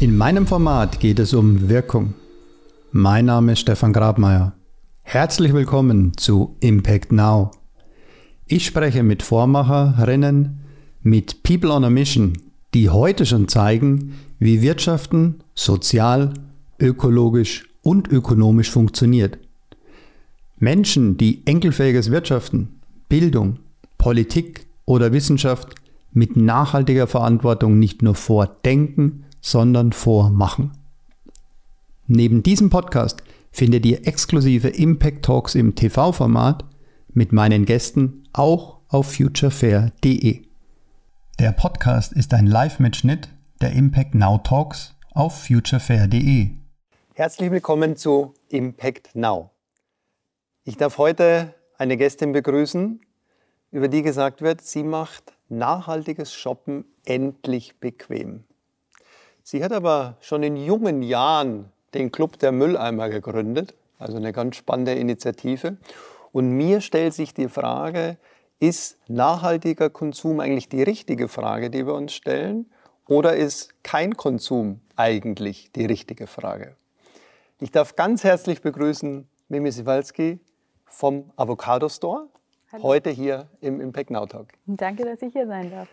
In meinem Format geht es um Wirkung. Mein Name ist Stefan Grabmeier. Herzlich willkommen zu Impact Now. Ich spreche mit Vormacherinnen, mit People on a Mission, die heute schon zeigen, wie Wirtschaften sozial, ökologisch und ökonomisch funktioniert. Menschen, die enkelfähiges Wirtschaften, Bildung, Politik oder Wissenschaft mit nachhaltiger Verantwortung nicht nur vordenken, sondern vormachen. Neben diesem Podcast findet ihr exklusive Impact Talks im TV-Format mit meinen Gästen auch auf futurefair.de. Der Podcast ist ein Live-Mitschnitt der Impact Now Talks auf futurefair.de. Herzlich willkommen zu Impact Now. Ich darf heute eine Gästin begrüßen, über die gesagt wird, sie macht nachhaltiges Shoppen endlich bequem. Sie hat aber schon in jungen Jahren den Club der Mülleimer gegründet, also eine ganz spannende Initiative. Und mir stellt sich die Frage, ist nachhaltiger Konsum eigentlich die richtige Frage, die wir uns stellen? Oder ist kein Konsum eigentlich die richtige Frage? Ich darf ganz herzlich begrüßen Mimi Siwalski vom Avocado Store, Hallo. heute hier im Impact Now Talk. Danke, dass ich hier sein darf.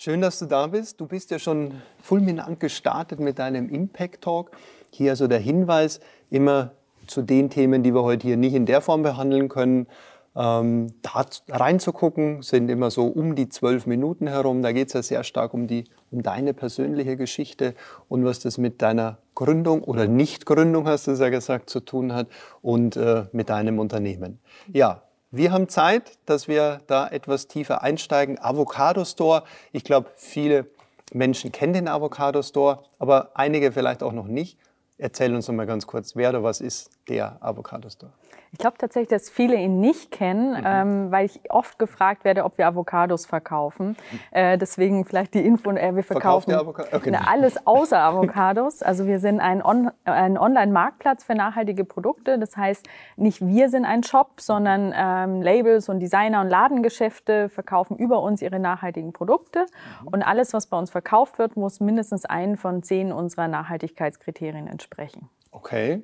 Schön, dass du da bist. Du bist ja schon fulminant gestartet mit deinem Impact Talk. Hier also der Hinweis immer zu den Themen, die wir heute hier nicht in der Form behandeln können. Ähm, da reinzugucken, sind immer so um die zwölf Minuten herum. Da geht es ja sehr stark um, die, um deine persönliche Geschichte und was das mit deiner Gründung oder Nichtgründung, hast du es ja gesagt, zu tun hat und äh, mit deinem Unternehmen. Ja, wir haben Zeit, dass wir da etwas tiefer einsteigen. Avocado Store. Ich glaube, viele Menschen kennen den Avocado Store, aber einige vielleicht auch noch nicht. Erzähl uns noch mal ganz kurz, wer oder was ist der Avocado Store? Ich glaube tatsächlich, dass viele ihn nicht kennen, mhm. ähm, weil ich oft gefragt werde, ob wir Avocados verkaufen. Äh, deswegen vielleicht die Info, äh, wir verkaufen okay. na, alles außer Avocados. Also wir sind ein, On ein Online-Marktplatz für nachhaltige Produkte. Das heißt, nicht wir sind ein Shop, sondern ähm, Labels und Designer und Ladengeschäfte verkaufen über uns ihre nachhaltigen Produkte. Mhm. Und alles, was bei uns verkauft wird, muss mindestens einen von zehn unserer Nachhaltigkeitskriterien entsprechen. Okay.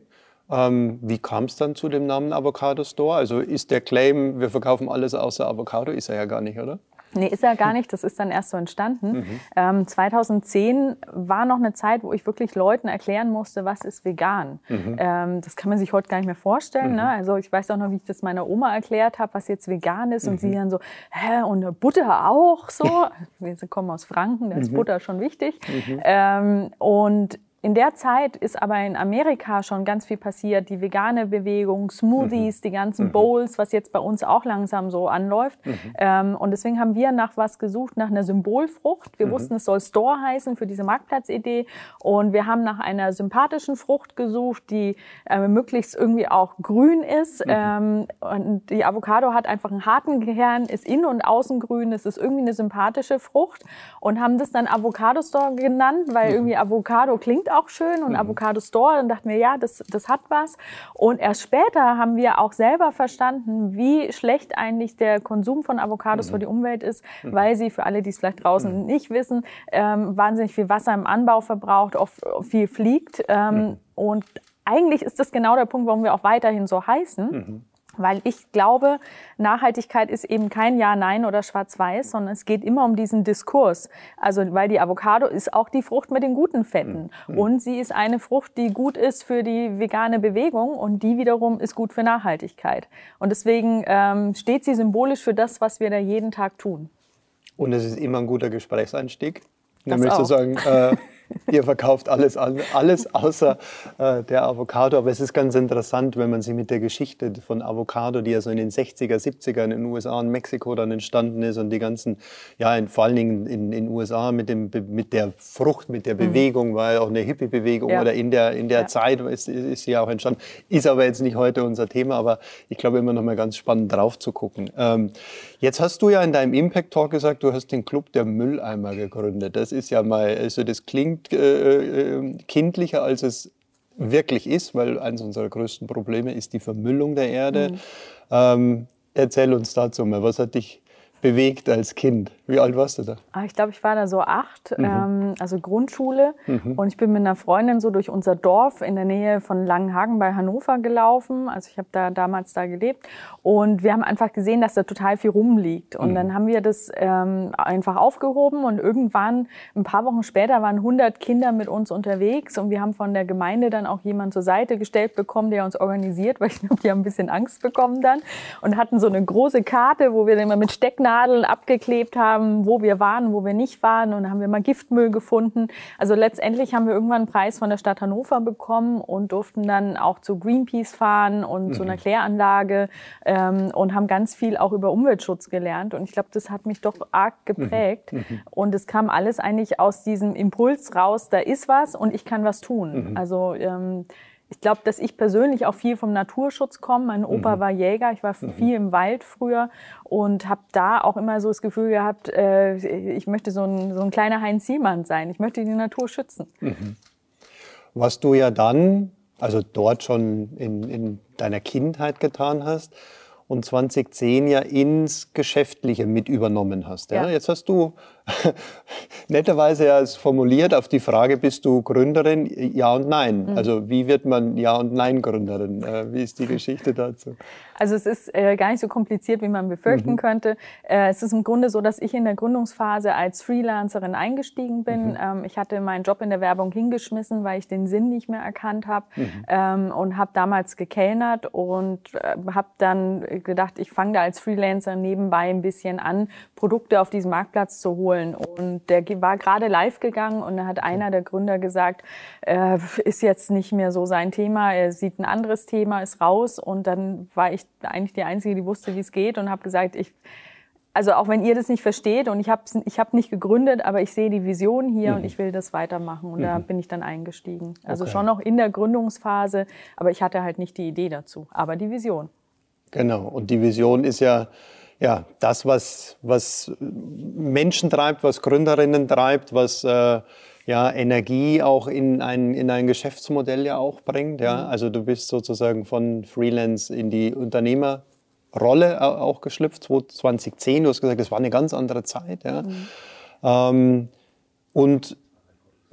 Ähm, wie kam es dann zu dem Namen Avocado Store? Also ist der Claim, wir verkaufen alles außer Avocado, ist er ja gar nicht, oder? Nee, ist er gar nicht. Das ist dann erst so entstanden. Mhm. Ähm, 2010 war noch eine Zeit, wo ich wirklich Leuten erklären musste, was ist vegan. Mhm. Ähm, das kann man sich heute gar nicht mehr vorstellen. Mhm. Ne? Also ich weiß auch noch, wie ich das meiner Oma erklärt habe, was jetzt vegan ist. Und sie mhm. dann so, hä, und Butter auch so. Wir kommen aus Franken, da ist mhm. Butter schon wichtig. Mhm. Ähm, und in der Zeit ist aber in Amerika schon ganz viel passiert. Die vegane Bewegung, Smoothies, mhm. die ganzen mhm. Bowls, was jetzt bei uns auch langsam so anläuft. Mhm. Ähm, und deswegen haben wir nach was gesucht, nach einer Symbolfrucht. Wir mhm. wussten, es soll Store heißen für diese Marktplatzidee. Und wir haben nach einer sympathischen Frucht gesucht, die äh, möglichst irgendwie auch grün ist. Mhm. Ähm, und die Avocado hat einfach einen harten Kern, ist innen und außen grün. Es ist irgendwie eine sympathische Frucht. Und haben das dann Avocado Store genannt, weil mhm. irgendwie Avocado klingt auch schön und mhm. Avocado Store. Dann dachten wir, ja, das, das hat was. Und erst später haben wir auch selber verstanden, wie schlecht eigentlich der Konsum von Avocados mhm. für die Umwelt ist, mhm. weil sie, für alle, die es vielleicht draußen mhm. nicht wissen, ähm, wahnsinnig viel Wasser im Anbau verbraucht, oft viel fliegt. Ähm, mhm. und eigentlich ist das genau der Punkt, warum wir auch weiterhin so heißen. Weil ich glaube, Nachhaltigkeit ist eben kein Ja, Nein oder Schwarz-Weiß, sondern es geht immer um diesen Diskurs. Also, weil die Avocado ist auch die Frucht mit den guten Fetten. Mhm. Und sie ist eine Frucht, die gut ist für die vegane Bewegung und die wiederum ist gut für Nachhaltigkeit. Und deswegen ähm, steht sie symbolisch für das, was wir da jeden Tag tun. Und es ist immer ein guter Gesprächseinstieg. Nämlich zu sagen, äh, Ihr verkauft alles, alles außer äh, der Avocado. Aber es ist ganz interessant, wenn man sich mit der Geschichte von Avocado, die ja so in den 60er, 70er in den USA und Mexiko dann entstanden ist und die ganzen, ja, in, vor allen Dingen in den USA mit, dem, mit der Frucht, mit der mhm. Bewegung, mhm. war ja auch eine Hippie-Bewegung ja. oder in der, in der ja. Zeit ist, ist sie ja auch entstanden. Ist aber jetzt nicht heute unser Thema, aber ich glaube immer noch mal ganz spannend drauf zu gucken. Ähm, jetzt hast du ja in deinem Impact Talk gesagt, du hast den Club der Mülleimer gegründet. Das ist ja mal, also das klingt äh, äh, kindlicher, als es wirklich ist, weil eines unserer größten Probleme ist die Vermüllung der Erde. Mhm. Ähm, erzähl uns dazu mal, was hat dich bewegt als Kind? Wie alt warst du da? Ah, ich glaube, ich war da so acht, mhm. ähm, also Grundschule. Mhm. Und ich bin mit einer Freundin so durch unser Dorf in der Nähe von Langenhagen bei Hannover gelaufen. Also ich habe da damals da gelebt. Und wir haben einfach gesehen, dass da total viel rumliegt. Und mhm. dann haben wir das ähm, einfach aufgehoben. Und irgendwann, ein paar Wochen später, waren 100 Kinder mit uns unterwegs. Und wir haben von der Gemeinde dann auch jemanden zur Seite gestellt bekommen, der uns organisiert, weil ich glaube, die haben ein bisschen Angst bekommen dann. Und hatten so eine große Karte, wo wir dann immer mit Stecknadeln abgeklebt haben, wo wir waren, wo wir nicht waren. Und dann haben wir mal Giftmüll gefunden. Also letztendlich haben wir irgendwann einen Preis von der Stadt Hannover bekommen und durften dann auch zu Greenpeace fahren und mhm. zu einer Kläranlage ähm, und haben ganz viel auch über Umweltschutz gelernt. Und ich glaube, das hat mich doch arg geprägt. Mhm. mhm. Und es kam alles eigentlich aus diesem Impuls raus, da ist was und ich kann was tun. Mhm. Also ähm, ich glaube, dass ich persönlich auch viel vom Naturschutz komme. Mein Opa mhm. war Jäger, ich war mhm. viel im Wald früher und habe da auch immer so das Gefühl gehabt, äh, ich möchte so ein, so ein kleiner Heinz Siemann sein. Ich möchte die Natur schützen. Mhm. Was du ja dann, also dort schon in, in deiner Kindheit getan hast, und 2010 ja ins Geschäftliche mit übernommen hast. Ja? ja. Jetzt hast du netterweise ja formuliert auf die Frage, bist du Gründerin? Ja und nein. Mhm. Also wie wird man Ja und Nein Gründerin? Äh, wie ist die Geschichte dazu? Also es ist äh, gar nicht so kompliziert, wie man befürchten mhm. könnte. Äh, es ist im Grunde so, dass ich in der Gründungsphase als Freelancerin eingestiegen bin. Mhm. Ähm, ich hatte meinen Job in der Werbung hingeschmissen, weil ich den Sinn nicht mehr erkannt habe mhm. ähm, und habe damals gekellnert und äh, habe dann gedacht, ich fange da als Freelancer nebenbei ein bisschen an, Produkte auf diesem Marktplatz zu holen. Und der war gerade live gegangen und da hat einer der Gründer gesagt, äh, ist jetzt nicht mehr so sein Thema, er sieht ein anderes Thema, ist raus. Und dann war ich eigentlich die Einzige, die wusste, wie es geht und habe gesagt, ich also auch wenn ihr das nicht versteht und ich habe ich hab nicht gegründet, aber ich sehe die Vision hier mhm. und ich will das weitermachen und mhm. da bin ich dann eingestiegen. Also okay. schon noch in der Gründungsphase, aber ich hatte halt nicht die Idee dazu, aber die Vision. Genau und die Vision ist ja ja das, was was Menschen treibt, was Gründerinnen treibt, was äh, ja, Energie auch in ein, in ein Geschäftsmodell ja auch bringt. Ja? Mhm. Also du bist sozusagen von Freelance in die Unternehmerrolle auch geschlüpft, 2010. Du hast gesagt, das war eine ganz andere Zeit. Ja? Mhm. Ähm, und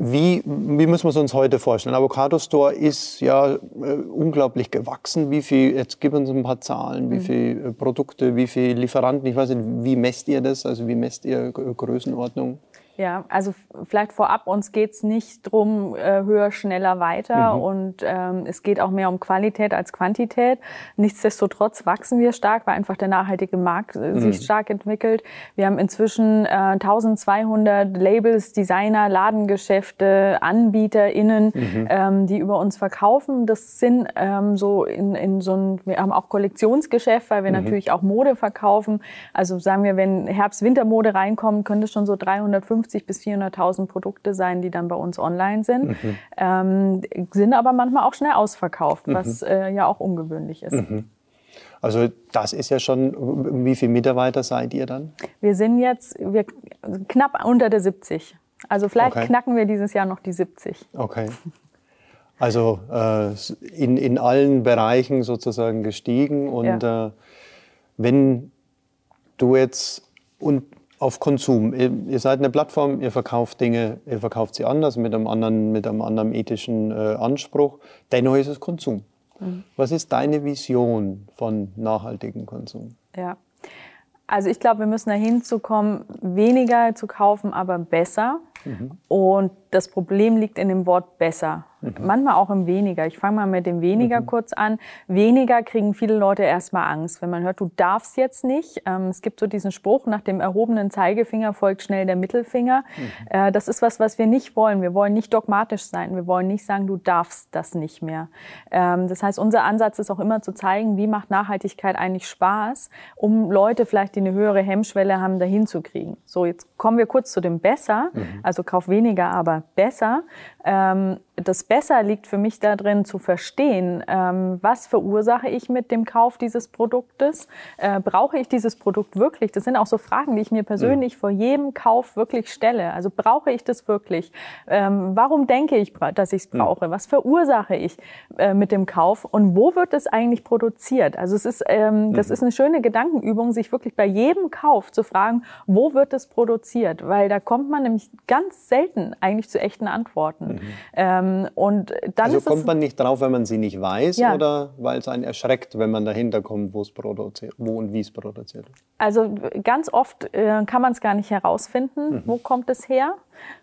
wie, wie müssen wir es uns heute vorstellen? Avocado Store ist ja äh, unglaublich gewachsen. Wie viel, jetzt gib uns ein paar Zahlen, wie mhm. viele äh, Produkte, wie viele Lieferanten, ich weiß nicht, wie messt ihr das? Also wie messt ihr Größenordnung? Ja, also vielleicht vorab, uns geht's nicht drum äh, höher, schneller, weiter mhm. und ähm, es geht auch mehr um Qualität als Quantität. Nichtsdestotrotz wachsen wir stark, weil einfach der nachhaltige Markt äh, mhm. sich stark entwickelt. Wir haben inzwischen äh, 1200 Labels, Designer, Ladengeschäfte, AnbieterInnen, mhm. ähm, die über uns verkaufen. Das sind ähm, so in, in so ein, wir haben auch Kollektionsgeschäft, weil wir mhm. natürlich auch Mode verkaufen. Also sagen wir, wenn Herbst-Wintermode reinkommt, könnte es schon so 350 350 bis 400.000 Produkte sein, die dann bei uns online sind, mhm. ähm, sind aber manchmal auch schnell ausverkauft, mhm. was äh, ja auch ungewöhnlich ist. Mhm. Also das ist ja schon, wie viele Mitarbeiter seid ihr dann? Wir sind jetzt wir, knapp unter der 70. Also vielleicht okay. knacken wir dieses Jahr noch die 70. Okay. Also äh, in, in allen Bereichen sozusagen gestiegen. Und ja. äh, wenn du jetzt und auf Konsum. Ihr, ihr, seid eine Plattform, ihr verkauft Dinge, ihr verkauft sie anders, mit einem anderen, mit einem anderen ethischen äh, Anspruch. Dennoch ist es Konsum. Mhm. Was ist deine Vision von nachhaltigem Konsum? Ja, also ich glaube, wir müssen dahin zu kommen, weniger zu kaufen, aber besser. Mhm. Und das Problem liegt in dem Wort besser. Mhm. Manchmal auch im weniger. Ich fange mal mit dem weniger mhm. kurz an. Weniger kriegen viele Leute erstmal Angst, wenn man hört, du darfst jetzt nicht. Ähm, es gibt so diesen Spruch, nach dem erhobenen Zeigefinger folgt schnell der Mittelfinger. Mhm. Äh, das ist was, was wir nicht wollen. Wir wollen nicht dogmatisch sein. Wir wollen nicht sagen, du darfst das nicht mehr. Ähm, das heißt, unser Ansatz ist auch immer zu zeigen, wie macht Nachhaltigkeit eigentlich Spaß, um Leute vielleicht, die eine höhere Hemmschwelle haben, dahin zu kriegen. So, jetzt kommen wir kurz zu dem besser. Mhm. Also kauf weniger, aber besser. Ähm, das Besser liegt für mich darin zu verstehen, ähm, was verursache ich mit dem Kauf dieses Produktes? Äh, brauche ich dieses Produkt wirklich? Das sind auch so Fragen, die ich mir persönlich mhm. vor jedem Kauf wirklich stelle. Also brauche ich das wirklich? Ähm, warum denke ich, dass ich es mhm. brauche? Mhm. Was verursache ich äh, mit dem Kauf? Und wo wird es eigentlich produziert? Also es ist, das mhm. ist eine schöne Gedankenübung, sich wirklich bei jedem Kauf zu fragen, wo wird es produziert? Weil da kommt man nämlich ganz selten eigentlich zu echten Antworten. Mhm. Ähm, und dann also kommt man nicht drauf, wenn man sie nicht weiß ja. oder weil es einen erschreckt, wenn man dahinter kommt, wo es produziert, wo und wie es produziert wird? Also ganz oft äh, kann man es gar nicht herausfinden, mhm. wo kommt es her.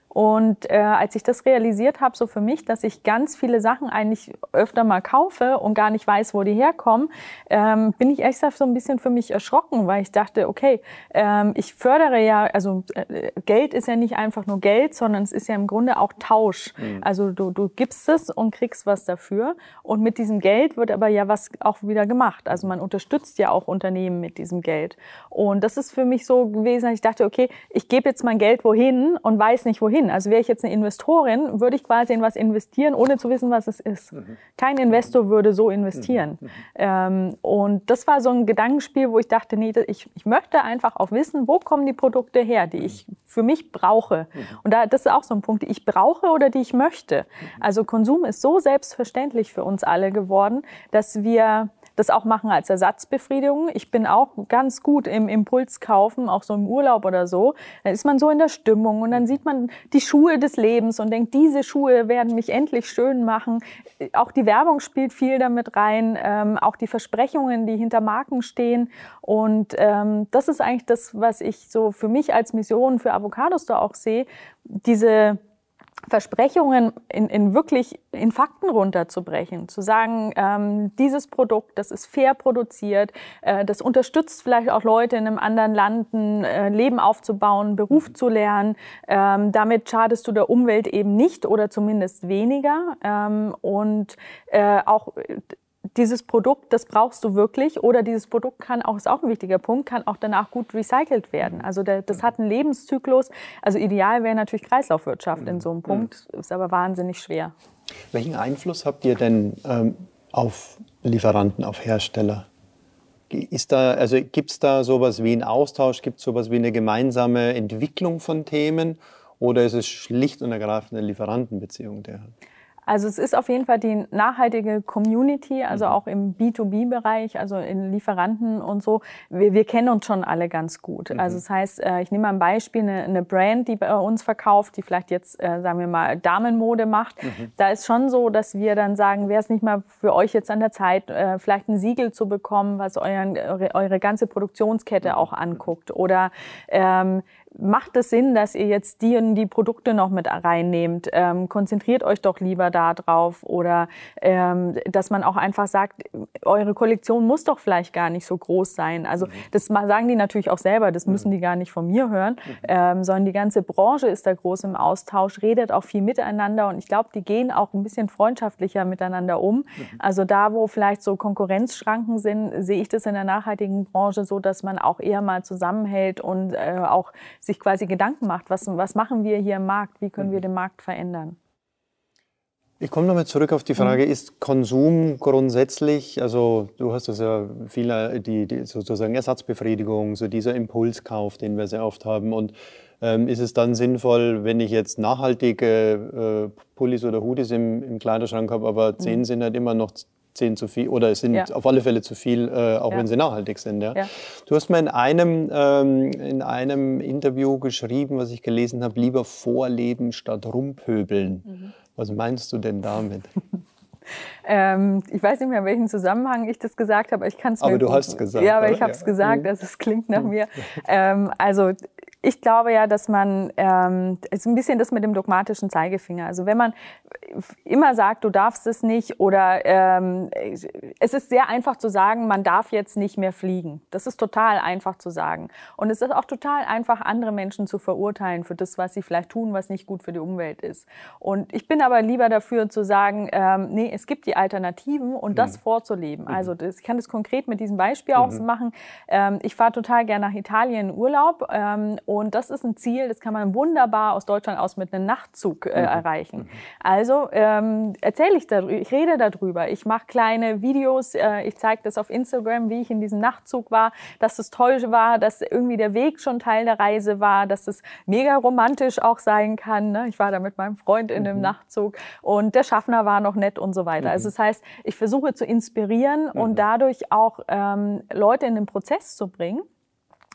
Und äh, als ich das realisiert habe, so für mich, dass ich ganz viele Sachen eigentlich öfter mal kaufe und gar nicht weiß, wo die herkommen, ähm, bin ich echt so ein bisschen für mich erschrocken, weil ich dachte, okay, ähm, ich fördere ja, also äh, Geld ist ja nicht einfach nur Geld, sondern es ist ja im Grunde auch Tausch. Mhm. Also du, du gibst es und kriegst was dafür. Und mit diesem Geld wird aber ja was auch wieder gemacht. Also man unterstützt ja auch Unternehmen mit diesem Geld. Und das ist für mich so gewesen, dass ich dachte, okay, ich gebe jetzt mein Geld wohin und weiß nicht wohin wohin. Also wäre ich jetzt eine Investorin, würde ich quasi in was investieren, ohne zu wissen, was es ist. Mhm. Kein Investor würde so investieren. Mhm. mhm. Ähm, und das war so ein Gedankenspiel, wo ich dachte, nee, ich, ich möchte einfach auch wissen, wo kommen die Produkte her, die ich für mich brauche. Mhm. Und da, das ist auch so ein Punkt, die ich brauche oder die ich möchte. Mhm. Also Konsum ist so selbstverständlich für uns alle geworden, dass wir das auch machen als Ersatzbefriedigung. Ich bin auch ganz gut im Impulskaufen, auch so im Urlaub oder so. Dann ist man so in der Stimmung und dann sieht man die Schuhe des Lebens und denkt, diese Schuhe werden mich endlich schön machen. Auch die Werbung spielt viel damit rein, ähm, auch die Versprechungen, die hinter Marken stehen. Und ähm, das ist eigentlich das, was ich so für mich als Mission für Avocados da auch sehe. Diese Versprechungen in, in wirklich in Fakten runterzubrechen, zu sagen, ähm, dieses Produkt, das ist fair produziert, äh, das unterstützt vielleicht auch Leute in einem anderen Land ein äh, Leben aufzubauen, Beruf mhm. zu lernen. Ähm, damit schadest du der Umwelt eben nicht oder zumindest weniger. Ähm, und äh, auch dieses Produkt, das brauchst du wirklich oder dieses Produkt kann auch, ist auch ein wichtiger Punkt, kann auch danach gut recycelt werden. Also der, das hat einen Lebenszyklus. Also ideal wäre natürlich Kreislaufwirtschaft in so einem Punkt, ist aber wahnsinnig schwer. Welchen Einfluss habt ihr denn ähm, auf Lieferanten, auf Hersteller? Ist da, also gibt es da sowas wie einen Austausch, gibt es sowas wie eine gemeinsame Entwicklung von Themen oder ist es schlicht und ergreifend eine Lieferantenbeziehung? Der also es ist auf jeden Fall die nachhaltige Community, also mhm. auch im B2B-Bereich, also in Lieferanten und so. Wir, wir kennen uns schon alle ganz gut. Mhm. Also das heißt, äh, ich nehme mal ein Beispiel, eine, eine Brand, die bei uns verkauft, die vielleicht jetzt, äh, sagen wir mal, Damenmode macht. Mhm. Da ist schon so, dass wir dann sagen, wäre es nicht mal für euch jetzt an der Zeit, äh, vielleicht ein Siegel zu bekommen, was euren, eure, eure ganze Produktionskette auch anguckt. Oder ähm, macht es Sinn, dass ihr jetzt die und die Produkte noch mit reinnehmt? Ähm, konzentriert euch doch lieber da drauf oder ähm, dass man auch einfach sagt, eure Kollektion muss doch vielleicht gar nicht so groß sein. Also mhm. das sagen die natürlich auch selber, das müssen mhm. die gar nicht von mir hören, mhm. ähm, sondern die ganze Branche ist da groß im Austausch, redet auch viel miteinander und ich glaube, die gehen auch ein bisschen freundschaftlicher miteinander um. Also da, wo vielleicht so Konkurrenzschranken sind, sehe ich das in der nachhaltigen Branche so, dass man auch eher mal zusammenhält und äh, auch sich quasi Gedanken macht, was, was machen wir hier im Markt, wie können wir mhm. den Markt verändern. Ich komme nochmal zurück auf die Frage, mhm. ist Konsum grundsätzlich, also du hast das ja viel, die, die sozusagen Ersatzbefriedigung, so dieser Impulskauf, den wir sehr oft haben und ähm, ist es dann sinnvoll, wenn ich jetzt nachhaltige äh, Pullis oder Hoodies im, im Kleiderschrank habe, aber zehn mhm. sind halt immer noch zehn zu viel oder es sind ja. auf alle Fälle zu viel, äh, auch ja. wenn sie nachhaltig sind. Ja? Du hast mir in einem, ähm, in einem Interview geschrieben, was ich gelesen habe, lieber vorleben statt rumpöbeln. Mhm. Was meinst du denn damit? ähm, ich weiß nicht mehr, in welchem Zusammenhang ich das gesagt habe, aber ich kann es mir. Aber du hast es gesagt. Ja, aber ich habe es gesagt, also es klingt nach mhm. mir. Ähm, also ich glaube ja, dass man, ähm, es ist ein bisschen das mit dem dogmatischen Zeigefinger. Also wenn man immer sagt, du darfst es nicht oder ähm, es ist sehr einfach zu sagen, man darf jetzt nicht mehr fliegen. Das ist total einfach zu sagen. Und es ist auch total einfach, andere Menschen zu verurteilen für das, was sie vielleicht tun, was nicht gut für die Umwelt ist. Und ich bin aber lieber dafür zu sagen, ähm, nee, es gibt die Alternativen und mhm. das vorzuleben. Mhm. Also das, ich kann das konkret mit diesem Beispiel mhm. auch machen. Ähm, ich fahre total gerne nach Italien in Urlaub ähm, Und das ist ein Ziel, das kann man wunderbar aus Deutschland aus mit einem Nachtzug äh, mhm. erreichen. Mhm. Also ähm, erzähle ich darüber, ich rede darüber. Ich mache kleine Videos, äh, ich zeige das auf Instagram, wie ich in diesem Nachtzug war, dass es toll war, dass irgendwie der Weg schon Teil der Reise war, dass es mega romantisch auch sein kann. Ne? Ich war da mit meinem Freund in dem mhm. Nachtzug und der Schaffner war noch nett und so weiter. Also mhm. das heißt, ich versuche zu inspirieren und mhm. dadurch auch ähm, Leute in den Prozess zu bringen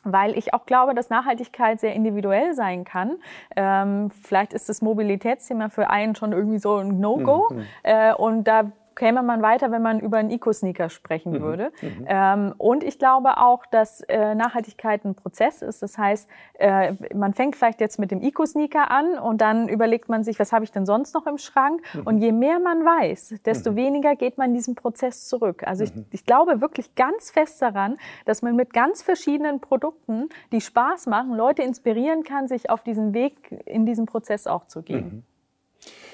weil ich auch glaube, dass Nachhaltigkeit sehr individuell sein kann. Ähm, vielleicht ist das Mobilitätsthema für einen schon irgendwie so ein No-Go. Mhm. Äh, und da käme man weiter, wenn man über einen Eco-Sneaker sprechen mhm. würde. Mhm. Ähm, und ich glaube auch, dass äh, Nachhaltigkeit ein Prozess ist. Das heißt, äh, man fängt vielleicht jetzt mit dem Eco-Sneaker an und dann überlegt man sich, was habe ich denn sonst noch im Schrank? Mhm. Und je mehr man weiß, desto mhm. weniger geht man diesen Prozess zurück. Also ich, mhm. ich glaube wirklich ganz fest daran, dass man mit ganz verschiedenen Produkten, die Spaß machen, Leute inspirieren kann, sich auf diesen Weg in diesen Prozess auch zu gehen.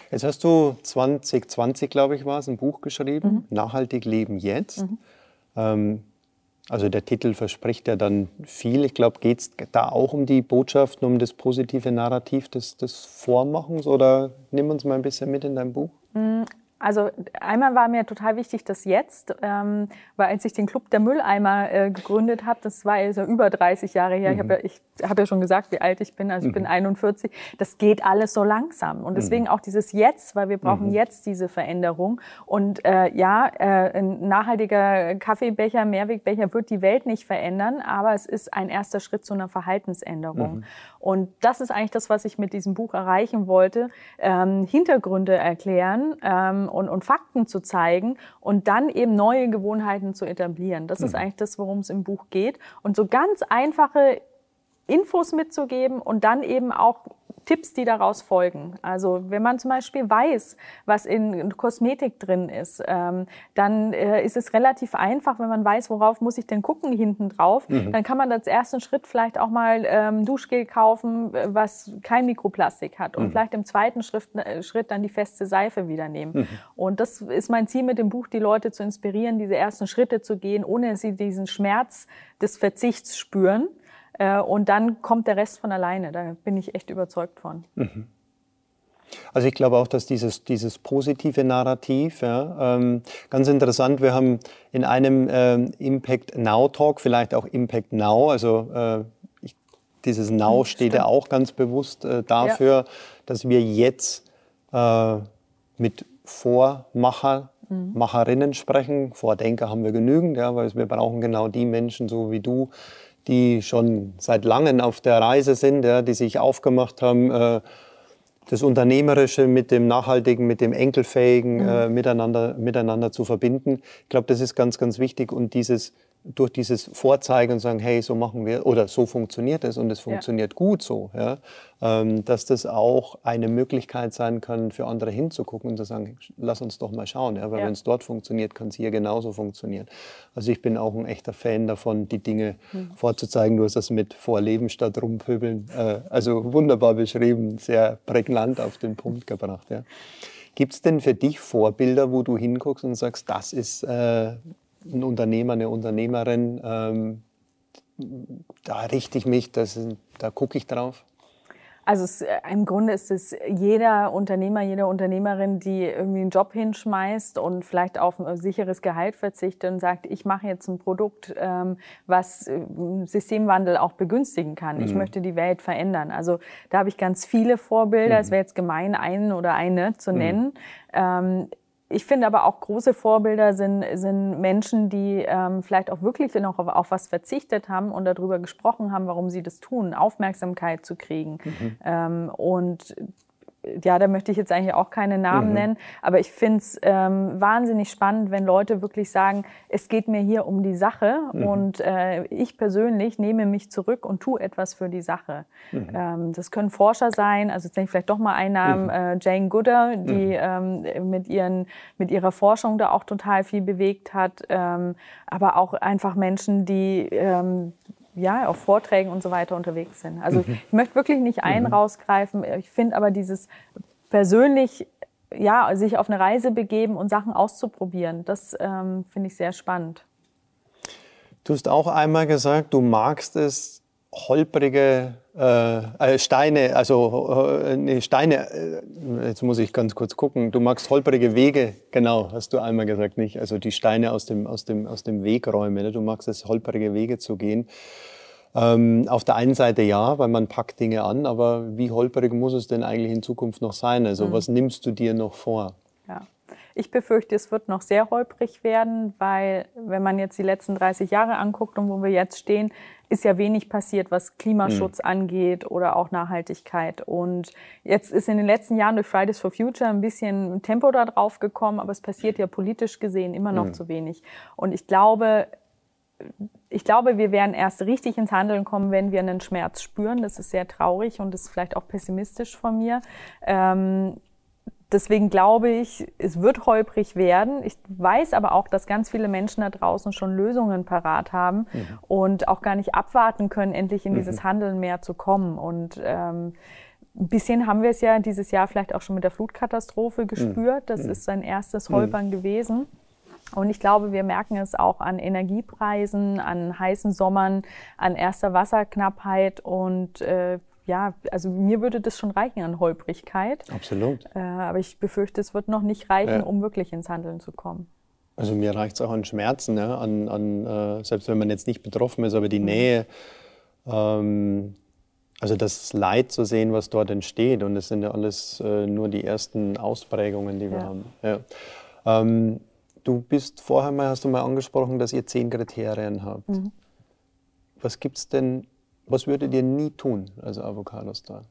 Mhm. Jetzt hast du 2020, glaube ich, war es, ein Buch geschrieben, mhm. Nachhaltig Leben jetzt. Mhm. Ähm, also der Titel verspricht ja dann viel. Ich glaube, geht es da auch um die Botschaften, um das positive Narrativ des, des Vormachens oder nimm uns mal ein bisschen mit in dein Buch? Mhm. Also einmal war mir total wichtig das Jetzt, ähm, weil als ich den Club der Mülleimer äh, gegründet habe, das war ja so über 30 Jahre her, mhm. ich habe ja, ich hab ja schon gesagt, wie alt ich bin, also ich mhm. bin 41, das geht alles so langsam und deswegen mhm. auch dieses Jetzt, weil wir brauchen mhm. jetzt diese Veränderung und äh, ja, äh, ein nachhaltiger Kaffeebecher, Mehrwegbecher wird die Welt nicht verändern, aber es ist ein erster Schritt zu einer Verhaltensänderung mhm. und das ist eigentlich das, was ich mit diesem Buch erreichen wollte, ähm, Hintergründe erklären, ähm, und, und Fakten zu zeigen und dann eben neue Gewohnheiten zu etablieren. Das mhm. ist eigentlich das, worum es im Buch geht. Und so ganz einfache Infos mitzugeben und dann eben auch Tipps, die daraus folgen. Also wenn man zum Beispiel weiß, was in Kosmetik drin ist, ähm, dann äh, ist es relativ einfach, wenn man weiß, worauf muss ich denn gucken hinten drauf. Mhm. Dann kann man als ersten Schritt vielleicht auch mal ähm, Duschgel kaufen, was kein Mikroplastik hat und mhm. vielleicht im zweiten Schritt, äh, Schritt dann die feste Seife wieder nehmen. Mhm. Und das ist mein Ziel mit dem Buch, die Leute zu inspirieren, diese ersten Schritte zu gehen, ohne dass sie diesen Schmerz des Verzichts spüren. Äh, und dann kommt der Rest von alleine. Da bin ich echt überzeugt von. Mhm. Also ich glaube auch, dass dieses, dieses positive Narrativ, ja, ähm, ganz interessant, wir haben in einem ähm, Impact Now Talk, vielleicht auch Impact Now, also äh, ich, dieses Now steht ja auch ganz bewusst äh, dafür, ja. dass wir jetzt äh, mit Vormacher, mhm. Macherinnen sprechen. Vordenker haben wir genügend, ja, weil wir brauchen genau die Menschen, so wie du, die schon seit langem auf der Reise sind, ja, die sich aufgemacht haben, äh, das Unternehmerische mit dem Nachhaltigen, mit dem Enkelfähigen mhm. äh, miteinander, miteinander zu verbinden. Ich glaube, das ist ganz, ganz wichtig. Und dieses durch dieses Vorzeigen und sagen, hey, so machen wir oder so funktioniert es und es funktioniert ja. gut so, ja, ähm, dass das auch eine Möglichkeit sein kann, für andere hinzugucken und zu sagen, lass uns doch mal schauen, ja, weil ja. wenn es dort funktioniert, kann es hier genauso funktionieren. Also ich bin auch ein echter Fan davon, die Dinge mhm. vorzuzeigen. Du hast das mit Vorleben statt rumpöbeln, äh, also wunderbar beschrieben, sehr prägnant auf den Punkt gebracht. Ja. Gibt es denn für dich Vorbilder, wo du hinguckst und sagst, das ist äh, ein Unternehmer, eine Unternehmerin, ähm, da richte ich mich, das, da gucke ich drauf? Also es, äh, im Grunde ist es jeder Unternehmer, jede Unternehmerin, die irgendwie einen Job hinschmeißt und vielleicht auf ein sicheres Gehalt verzichtet und sagt, ich mache jetzt ein Produkt, ähm, was äh, Systemwandel auch begünstigen kann. Mhm. Ich möchte die Welt verändern. Also da habe ich ganz viele Vorbilder. Mhm. Es wäre jetzt gemein, einen oder eine zu mhm. nennen. Mhm. Ähm, ich finde aber auch große Vorbilder sind, sind Menschen, die ähm, vielleicht auch wirklich noch auf, auf, was verzichtet haben und darüber gesprochen haben, warum sie das tun, Aufmerksamkeit zu kriegen. Mhm. Ähm, und ja, da möchte ich jetzt eigentlich auch keine Namen mhm. nennen, aber ich finde es ähm, wahnsinnig spannend, wenn Leute wirklich sagen, es geht mir hier um die Sache mhm. und äh, ich persönlich nehme mich zurück und tue etwas für die Sache. Mhm. Ähm, das können Forscher sein, also jetzt nenne ich vielleicht doch mal einen Namen, mhm. äh, Jane Gooder, die mhm. ähm, mit, ihren, mit ihrer Forschung da auch total viel bewegt hat, ähm, aber auch einfach Menschen, die ähm, ja, auf Vorträgen und so weiter unterwegs sind. Also mhm. ich möchte wirklich nicht einen mhm. rausgreifen. Ich finde aber dieses persönlich, ja, sich auf eine Reise begeben und Sachen auszuprobieren, das ähm, finde ich sehr spannend. Du hast auch einmal gesagt, du magst es, holprige äh, äh Steine, also äh, nee, Steine, äh, jetzt muss ich ganz kurz gucken, du magst holprige Wege, genau, hast du einmal gesagt, nicht? Also die Steine aus dem, aus dem, aus dem Weg räumen, ne? du magst es, holprige Wege zu gehen. Ähm, auf der einen Seite ja, weil man packt Dinge an, aber wie holperig muss es denn eigentlich in Zukunft noch sein? Also mhm. was nimmst du dir noch vor? Ja. Ich befürchte, es wird noch sehr holprig werden, weil wenn man jetzt die letzten 30 Jahre anguckt und wo wir jetzt stehen, ist ja wenig passiert, was Klimaschutz mhm. angeht oder auch Nachhaltigkeit. Und jetzt ist in den letzten Jahren durch Fridays for Future ein bisschen Tempo da drauf gekommen, aber es passiert ja politisch gesehen immer noch mhm. zu wenig. Und ich glaube, ich glaube, wir werden erst richtig ins Handeln kommen, wenn wir einen Schmerz spüren. Das ist sehr traurig und ist vielleicht auch pessimistisch von mir. Ähm, deswegen glaube ich, es wird holprig werden. Ich weiß aber auch, dass ganz viele Menschen da draußen schon Lösungen parat haben mhm. und auch gar nicht abwarten können, endlich in mhm. dieses Handeln mehr zu kommen. Und ähm, ein bisschen haben wir es ja dieses Jahr vielleicht auch schon mit der Flutkatastrophe gespürt. Das mhm. ist sein erstes Holpern mhm. gewesen. Und ich glaube, wir merken es auch an Energiepreisen, an heißen Sommern, an erster Wasserknappheit und äh, ja, also mir würde das schon reichen an Holprigkeit. Absolut. Äh, aber ich befürchte, es wird noch nicht reichen, ja. um wirklich ins Handeln zu kommen. Also mir reicht es auch an Schmerzen, ne? an, an äh, selbst wenn man jetzt nicht betroffen ist, aber die mhm. Nähe, ähm, also das Leid zu sehen, was dort entsteht. Und das sind ja alles äh, nur die ersten Ausprägungen, die wir ja. haben. Ja. Ähm, du bist vorher mal, hast du mal angesprochen, dass ihr zehn Kriterien habt. Mhm. Was gibt es denn was würdet ihr nie tun als Avocado-Star?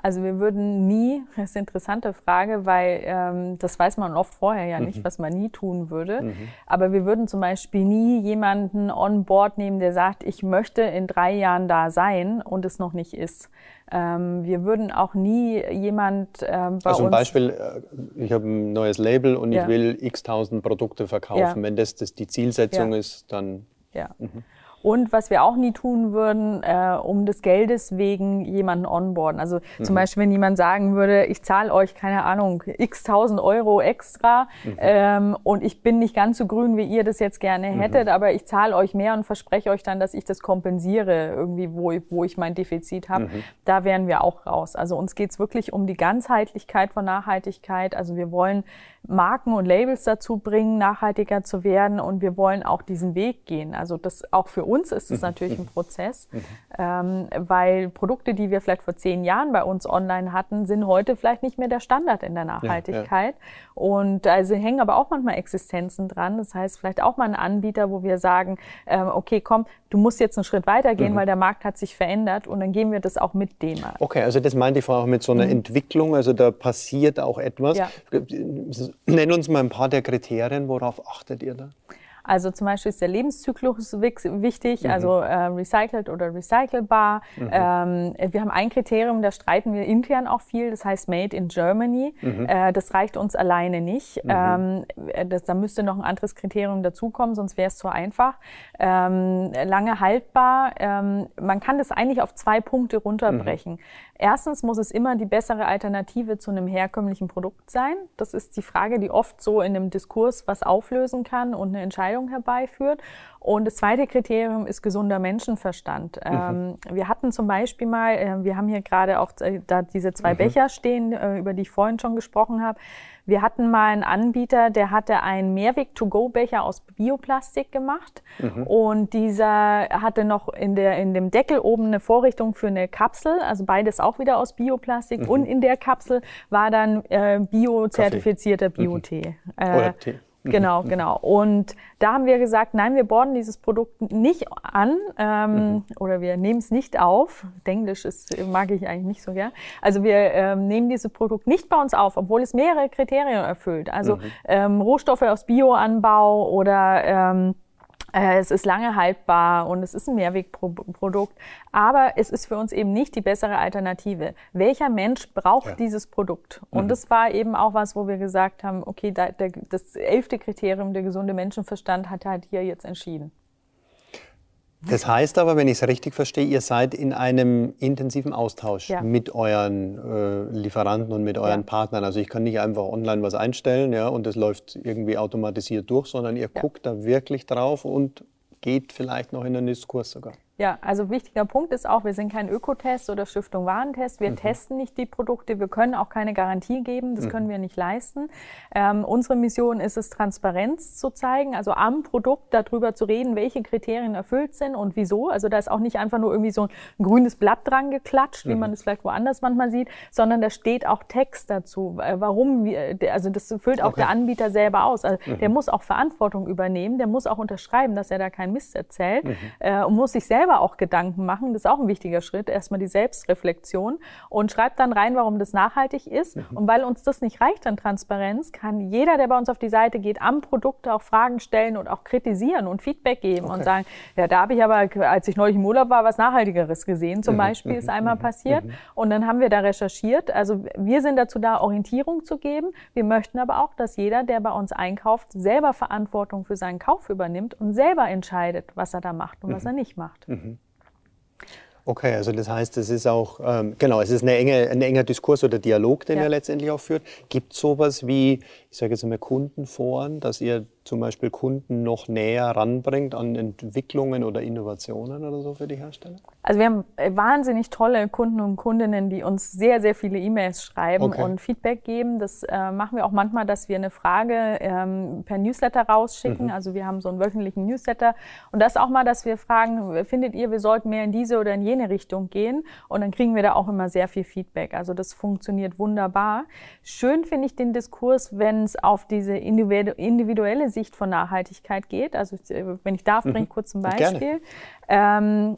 Also wir würden nie, das ist eine interessante Frage, weil ähm, das weiß man oft vorher ja nicht, mhm. was man nie tun würde. Mhm. Aber wir würden zum Beispiel nie jemanden on board nehmen, der sagt, ich möchte in drei Jahren da sein und es noch nicht ist. Ähm, wir würden auch nie jemand ähm, bei Also ein Beispiel, äh, ich habe ein neues Label und ja. ich will x tausend Produkte verkaufen. Ja. Wenn das, das die Zielsetzung ja. ist, dann... Ja. Mhm. Und was wir auch nie tun würden, äh, um des Geldes wegen jemanden onboarden. Also mhm. zum Beispiel, wenn jemand sagen würde, ich zahle euch, keine Ahnung, x tausend Euro extra mhm. ähm, und ich bin nicht ganz so grün, wie ihr das jetzt gerne mhm. hättet, mhm. aber ich zahle euch mehr und verspreche euch dann, dass ich das kompensiere, irgendwie, wo, wo ich mein Defizit habe, mhm. da wären wir auch raus. Also uns geht's wirklich um die Ganzheitlichkeit von Nachhaltigkeit. Also wir wollen Marken und Labels dazu bringen, nachhaltiger zu werden und wir wollen auch diesen Weg gehen. Also das auch für uns ist es mhm. natürlich ein Prozess, mhm. ähm, weil Produkte, die wir vielleicht vor zehn Jahren bei uns online hatten, sind heute vielleicht nicht mehr der Standard in der Nachhaltigkeit. Ja, ja. Und also hängen aber auch manchmal Existenzen dran. Das heißt, vielleicht auch mal ein Anbieter, wo wir sagen, ähm, okay, komm, du musst jetzt einen Schritt weitergehen, mhm. weil der Markt hat sich verändert und dann gehen wir das auch mit dem. Okay, also das meinte ich vorher auch mit so einer mhm. Entwicklung, also da passiert auch etwas. Ja. Nenn uns mal ein paar der Kriterien, worauf achtet ihr da? Also zum Beispiel ist der Lebenszyklus wichtig, mhm. also äh, recycelt oder recycelbar. Mhm. Ähm, wir haben ein Kriterium, da streiten wir intern auch viel, das heißt Made in Germany. Mhm. Äh, das reicht uns alleine nicht. Mhm. Ähm, das, da müsste noch ein anderes Kriterium dazukommen, sonst wäre es zu einfach. Ähm, lange haltbar. Ähm, man kann das eigentlich auf zwei Punkte runterbrechen. Mhm. Erstens muss es immer die bessere Alternative zu einem herkömmlichen Produkt sein. Das ist die Frage, die oft so in einem Diskurs was auflösen kann und eine Entscheidung herbeiführt. Und das zweite Kriterium ist gesunder Menschenverstand. Mhm. Ähm, wir hatten zum Beispiel mal, äh, wir haben hier gerade auch äh, da diese zwei mhm. Becher stehen, äh, über die ich vorhin schon gesprochen habe. Wir hatten mal einen Anbieter, der hatte einen Mehrweg-to-go-Becher aus Bioplastik gemacht mhm. und dieser hatte noch in, der, in dem Deckel oben eine Vorrichtung für eine Kapsel, also beides auch wieder aus Bioplastik mhm. und in der Kapsel war dann äh, biozertifizierter Biotee. Mhm. Äh, Tee. Genau, mhm. genau. Und da haben wir gesagt, nein, wir borden dieses Produkt nicht an ähm, mhm. oder wir nehmen es nicht auf. Englisch ist, mag ich eigentlich nicht so gern. Also wir ähm, nehmen dieses Produkt nicht bei uns auf, obwohl es mehrere Kriterien erfüllt. Also mhm. ähm, Rohstoffe aus Bioanbau oder ähm, äh, es ist lange haltbar und es ist ein Mehrwegprodukt, aber es ist für uns eben nicht die bessere Alternative. Welcher Mensch braucht ja. dieses Produkt? Und mhm. das war eben auch was, wo wir gesagt haben, okay, das elfte Kriterium, der gesunde Menschenverstand, hat halt hier jetzt entschieden. Das heißt aber, wenn ich es richtig verstehe, ihr seid in einem intensiven Austausch ja. mit euren äh, Lieferanten und mit euren ja. Partnern. Also ich kann nicht einfach online was einstellen ja, und es läuft irgendwie automatisiert durch, sondern ihr ja. guckt da wirklich drauf und geht vielleicht noch in den Diskurs sogar. Ja, also wichtiger Punkt ist auch, wir sind kein Ökotest oder Stiftung Warentest. Wir mhm. testen nicht die Produkte. Wir können auch keine Garantie geben. Das mhm. können wir nicht leisten. Ähm, unsere Mission ist es, Transparenz zu zeigen, also am Produkt darüber zu reden, welche Kriterien erfüllt sind und wieso. Also da ist auch nicht einfach nur irgendwie so ein grünes Blatt dran geklatscht, mhm. wie man es vielleicht woanders manchmal sieht, sondern da steht auch Text dazu. Warum wir, also das füllt auch okay. der Anbieter selber aus. Also mhm. der muss auch Verantwortung übernehmen. Der muss auch unterschreiben, dass er da keinen Mist erzählt mhm. äh, und muss sich selber selber auch Gedanken machen. Das ist auch ein wichtiger Schritt. Erstmal die Selbstreflexion und schreibt dann rein, warum das nachhaltig ist. Mhm. Und weil uns das nicht reicht an Transparenz, kann jeder, der bei uns auf die Seite geht, am Produkt auch Fragen stellen und auch kritisieren und Feedback geben okay. und sagen, ja, da habe ich aber, als ich neulich im Urlaub war, was Nachhaltigeres gesehen. Zum mhm. Beispiel ist einmal mhm. passiert. Mhm. Und dann haben wir da recherchiert. Also wir sind dazu da, Orientierung zu geben. Wir möchten aber auch, dass jeder, der bei uns einkauft, selber Verantwortung für seinen Kauf übernimmt und selber entscheidet, was er da macht und was er nicht macht. Okay, also das heißt, es ist auch, ähm, genau, es ist eine enge, ein enger Diskurs oder Dialog, den ja. ihr letztendlich auch führt. Gibt es sowas wie, ich sage jetzt mal Kundenforen, dass ihr zum Beispiel Kunden noch näher ranbringt an Entwicklungen oder Innovationen oder so für die Hersteller? Also wir haben wahnsinnig tolle Kunden und Kundinnen, die uns sehr, sehr viele E-Mails schreiben okay. und Feedback geben. Das äh, machen wir auch manchmal, dass wir eine Frage ähm, per Newsletter rausschicken. Mhm. Also wir haben so einen wöchentlichen Newsletter. Und das auch mal, dass wir fragen, findet ihr, wir sollten mehr in diese oder in jene Richtung gehen? Und dann kriegen wir da auch immer sehr viel Feedback. Also das funktioniert wunderbar. Schön finde ich den Diskurs, wenn es auf diese individuelle Sicht von Nachhaltigkeit geht. Also äh, wenn ich darf, bringe ich mhm. kurz ein Beispiel. Ähm,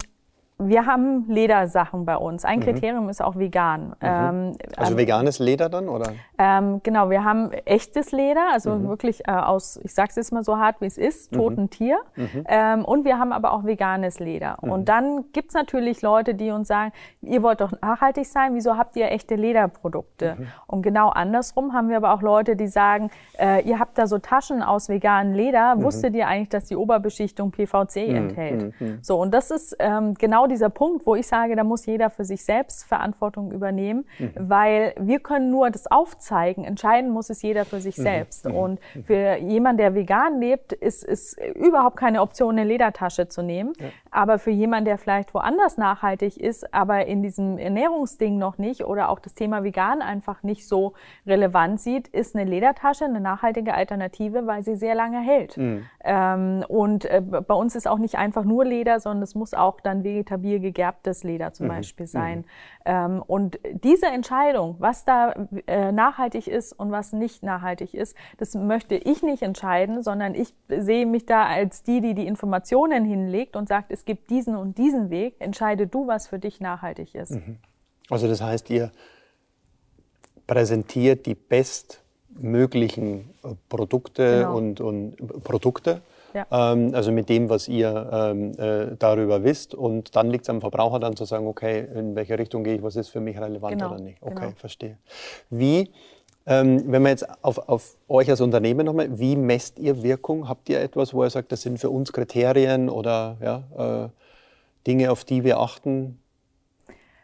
wir haben Ledersachen bei uns. Ein mhm. Kriterium ist auch vegan. Mhm. Ähm, also ähm, veganes Leder dann, oder? Ähm, genau, wir haben echtes Leder, also mhm. wirklich äh, aus, ich sage es jetzt mal so hart, wie es ist, mhm. toten Tier. Mhm. Ähm, und wir haben aber auch veganes Leder. Mhm. Und dann gibt's natürlich Leute, die uns sagen, ihr wollt doch nachhaltig sein, wieso habt ihr echte Lederprodukte? Und genau andersrum haben wir aber auch Leute, die sagen, äh, ihr habt da so Taschen aus veganem Leder, wusstet ihr eigentlich, dass die Oberbeschichtung PVC enthält? So, und das ist ähm, genau dieser Punkt, wo ich sage, da muss jeder für sich selbst Verantwortung übernehmen, mhm. weil wir können nur das aufzeigen. Entscheiden muss es jeder für sich mhm. selbst. Mhm. Und mhm. für jemanden, der vegan lebt, ist es überhaupt keine Option, eine Ledertasche zu nehmen. Ja. Aber für jemanden, der vielleicht woanders nachhaltig ist, aber in diesem Ernährungsding noch nicht oder auch das Thema vegan einfach nicht so relevant sieht, ist eine Ledertasche eine nachhaltige Alternative, weil sie sehr lange hält. Mhm. Ähm, und äh, bei uns ist auch nicht einfach nur Leder, sondern es muss auch dann vegetabil stabil gegerbtes Leder zum mhm. Beispiel mhm. sein. Mhm. und diese Entscheidung, was da äh, nachhaltig ist und was nicht nachhaltig ist, das möchte ich nicht entscheiden, sondern ich sehe mich da als die, die die Informationen hinlegt und sagt, es gibt diesen und diesen Weg. Entscheide du, was für dich nachhaltig ist. Mhm. Also das heißt, ihr präsentiert die bestmöglichen äh, Produkte genau. und, und Produkte ja. Ähm, also mit dem, was ihr ähm, äh, darüber wisst. Und dann liegt es am Verbraucher dann zu sagen, okay, in welche Richtung gehe ich, was ist für mich relevant genau. oder nicht. Okay, genau. verstehe. Wie, ähm, wenn wir jetzt auf, auf euch als Unternehmen nochmal, wie messt ihr Wirkung? Habt ihr etwas, wo ihr sagt, das sind für uns Kriterien oder ja, äh, Dinge, auf die wir achten?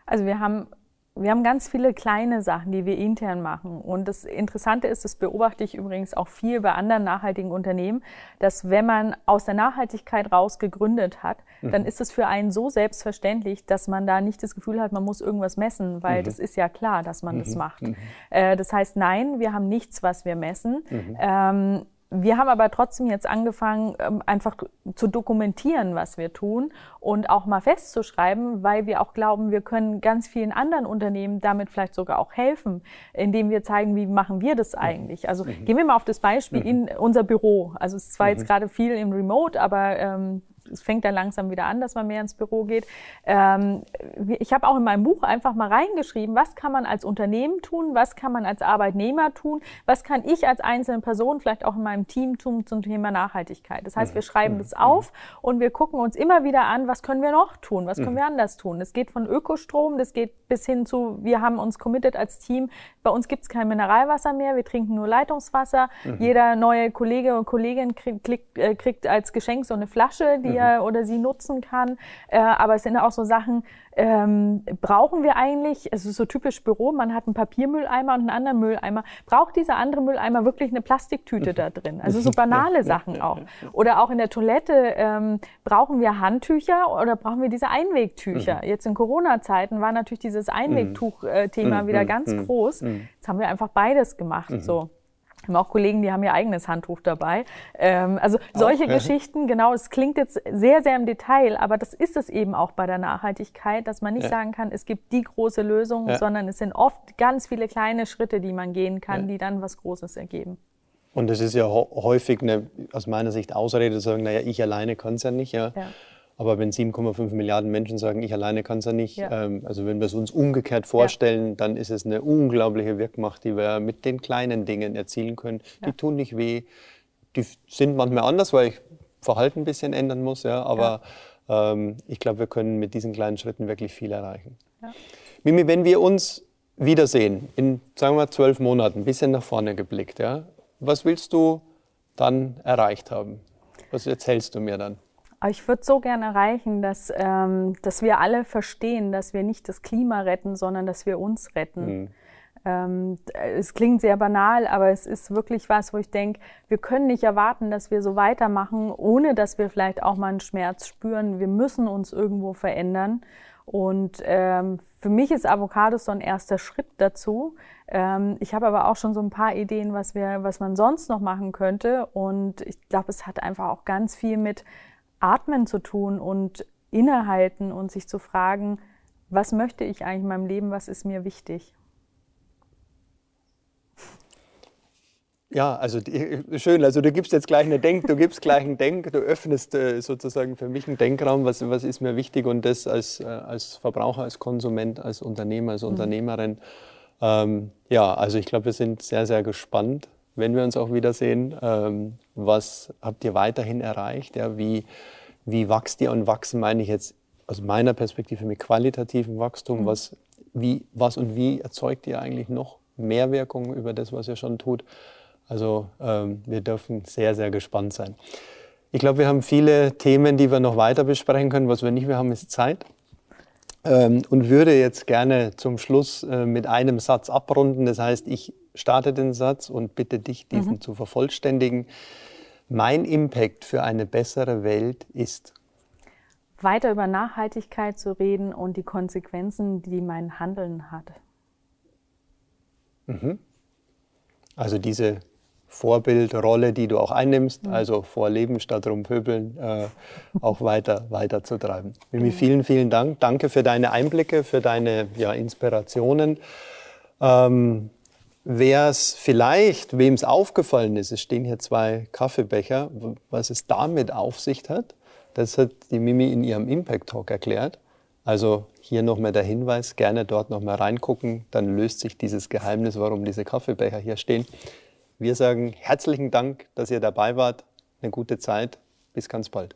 Also wir haben wir haben ganz viele kleine Sachen, die wir intern machen. Und das Interessante ist, das beobachte ich übrigens auch viel bei anderen nachhaltigen Unternehmen, dass wenn man aus der Nachhaltigkeit raus gegründet hat, mhm. dann ist es für einen so selbstverständlich, dass man da nicht das Gefühl hat, man muss irgendwas messen, weil mhm. das ist ja klar, dass man mhm. das macht. Mhm. Äh, das heißt, nein, wir haben nichts, was wir messen. Mhm. Ähm, wir haben aber trotzdem jetzt angefangen, ähm, einfach zu dokumentieren, was wir tun und auch mal festzuschreiben, weil wir auch glauben, wir können ganz vielen anderen Unternehmen damit vielleicht sogar auch helfen, indem wir zeigen, wie machen wir das eigentlich. Also mhm. gehen wir mal auf das Beispiel mhm. in unser Büro. Also es ist zwar mhm. jetzt gerade viel im Remote, aber ähm, es fängt dann langsam wieder an, dass man mehr ins Büro geht. Ähm, ich habe auch in meinem Buch einfach mal reingeschrieben, was kann man als Unternehmen tun, was kann man als Arbeitnehmer tun, was kann ich als einzelne Person vielleicht auch in meinem Team tun zum Thema Nachhaltigkeit. Das heißt, wir mhm. schreiben mhm. das auf und wir gucken uns immer wieder an, was können wir noch tun, was können mhm. wir anders tun. Das geht von Ökostrom, das geht bis hin zu, wir haben uns committed als Team, bei uns gibt es kein Mineralwasser mehr, wir trinken nur Leitungswasser. Jeder neue Kollege und Kollegin kriegt, kriegt, äh, kriegt als Geschenk so eine Flasche, die er oder sie nutzen kann. Äh, aber es sind auch so Sachen, ähm, brauchen wir eigentlich, es ist so typisch Büro, man hat einen Papiermülleimer und einen anderen Mülleimer. Braucht dieser andere Mülleimer wirklich eine Plastiktüte da drin? Also so banale Sachen auch. Oder auch in der Toilette, ähm, brauchen wir Handtücher oder brauchen wir diese Einwegtücher? Mhm. Jetzt in Corona-Zeiten war natürlich dieses Einwegtuch-Thema mhm. wieder mhm. ganz groß. Jetzt haben wir einfach beides gemacht. So. Wir haben auch Kollegen, die haben ihr eigenes Handtuch dabei. Ähm, also solche auch, Geschichten, genau, es klingt jetzt sehr, sehr im Detail, aber das ist es eben auch bei der Nachhaltigkeit, dass man nicht ja. sagen kann, es gibt die große Lösung, ja. sondern es sind oft ganz viele kleine Schritte, die man gehen kann, ja. die dann was Großes ergeben. Und es ist ja häufig eine, aus meiner Sicht Ausrede zu sagen, naja, ich alleine kann es ja nicht. Ja. Aber wenn 7,5 Milliarden Menschen sagen, ich alleine kann es ja nicht, ja. ähm, also wenn wir es uns umgekehrt vorstellen, ja. dann ist es eine unglaubliche Wirkmacht, die wir mit den kleinen Dingen erzielen können. Ja. Die tun nicht weh, die sind manchmal anders, weil ich Verhalten ein bisschen ändern muss, ja, aber ähm, ich glaube, wir können mit diesen kleinen Schritten wirklich viel erreichen. Mimi, wenn wir uns wiedersehen, in, sagen wir, zwölf Monaten, ein bisschen nach vorne geblickt, ja, was willst du dann erreicht haben? Was erzählst du mir dann? Ich würde so gerne erreichen, dass, ähm, dass wir alle verstehen, dass wir nicht das Klima retten, sondern dass wir uns retten. Mhm. Ähm, es klingt sehr banal, aber es ist wirklich was, wo ich denke, wir können nicht erwarten, dass wir so weitermachen, ohne dass wir vielleicht auch mal einen Schmerz spüren. Wir müssen uns irgendwo verändern. Und ähm, für mich ist Avocado so ein erster Schritt dazu. Ähm, ich habe aber auch schon so ein paar Ideen, was, wir, was man sonst noch machen könnte. Und ich glaube, es hat einfach auch ganz viel mit Atmen zu tun und innehalten und sich zu fragen, was möchte ich eigentlich in meinem Leben, was ist mir wichtig? Ja, also schön. Also du gibst jetzt gleich eine Denk, du gibst gleich einen Denk, du öffnest äh, sozusagen für mich einen Denkraum, was, was ist mir wichtig und das als, äh, als Verbraucher, als Konsument, als Unternehmer, als mhm. Unternehmerin. Ähm, ja, also ich glaube, wir sind sehr, sehr gespannt, wenn wir uns auch wiedersehen. Ähm, was habt ihr weiterhin erreicht? Ja, wie, wie wächst ihr? Und wachsen meine ich jetzt aus meiner Perspektive mit qualitativem Wachstum. Mhm. Was, wie, was und wie erzeugt ihr eigentlich noch mehr Wirkung über das, was ihr schon tut? Also ähm, wir dürfen sehr, sehr gespannt sein. Ich glaube, wir haben viele Themen, die wir noch weiter besprechen können. Was wir nicht mehr haben, ist Zeit. Ähm, und würde jetzt gerne zum Schluss äh, mit einem Satz abrunden. Das heißt, ich starte den Satz und bitte dich, diesen mhm. zu vervollständigen. Mein Impact für eine bessere Welt ist. Weiter über Nachhaltigkeit zu reden und die Konsequenzen, die mein Handeln hat. Mhm. Also diese Vorbildrolle, die du auch einnimmst, mhm. also vorleben statt rumpöbeln, äh, auch weiter, weiter zu treiben. Mimi, vielen, vielen Dank. Danke für deine Einblicke, für deine ja, Inspirationen. Ähm, Wer es vielleicht, wem es aufgefallen ist, es stehen hier zwei Kaffeebecher, was es damit auf sich hat, das hat die Mimi in ihrem Impact Talk erklärt. Also hier nochmal der Hinweis, gerne dort nochmal reingucken, dann löst sich dieses Geheimnis, warum diese Kaffeebecher hier stehen. Wir sagen herzlichen Dank, dass ihr dabei wart. Eine gute Zeit. Bis ganz bald.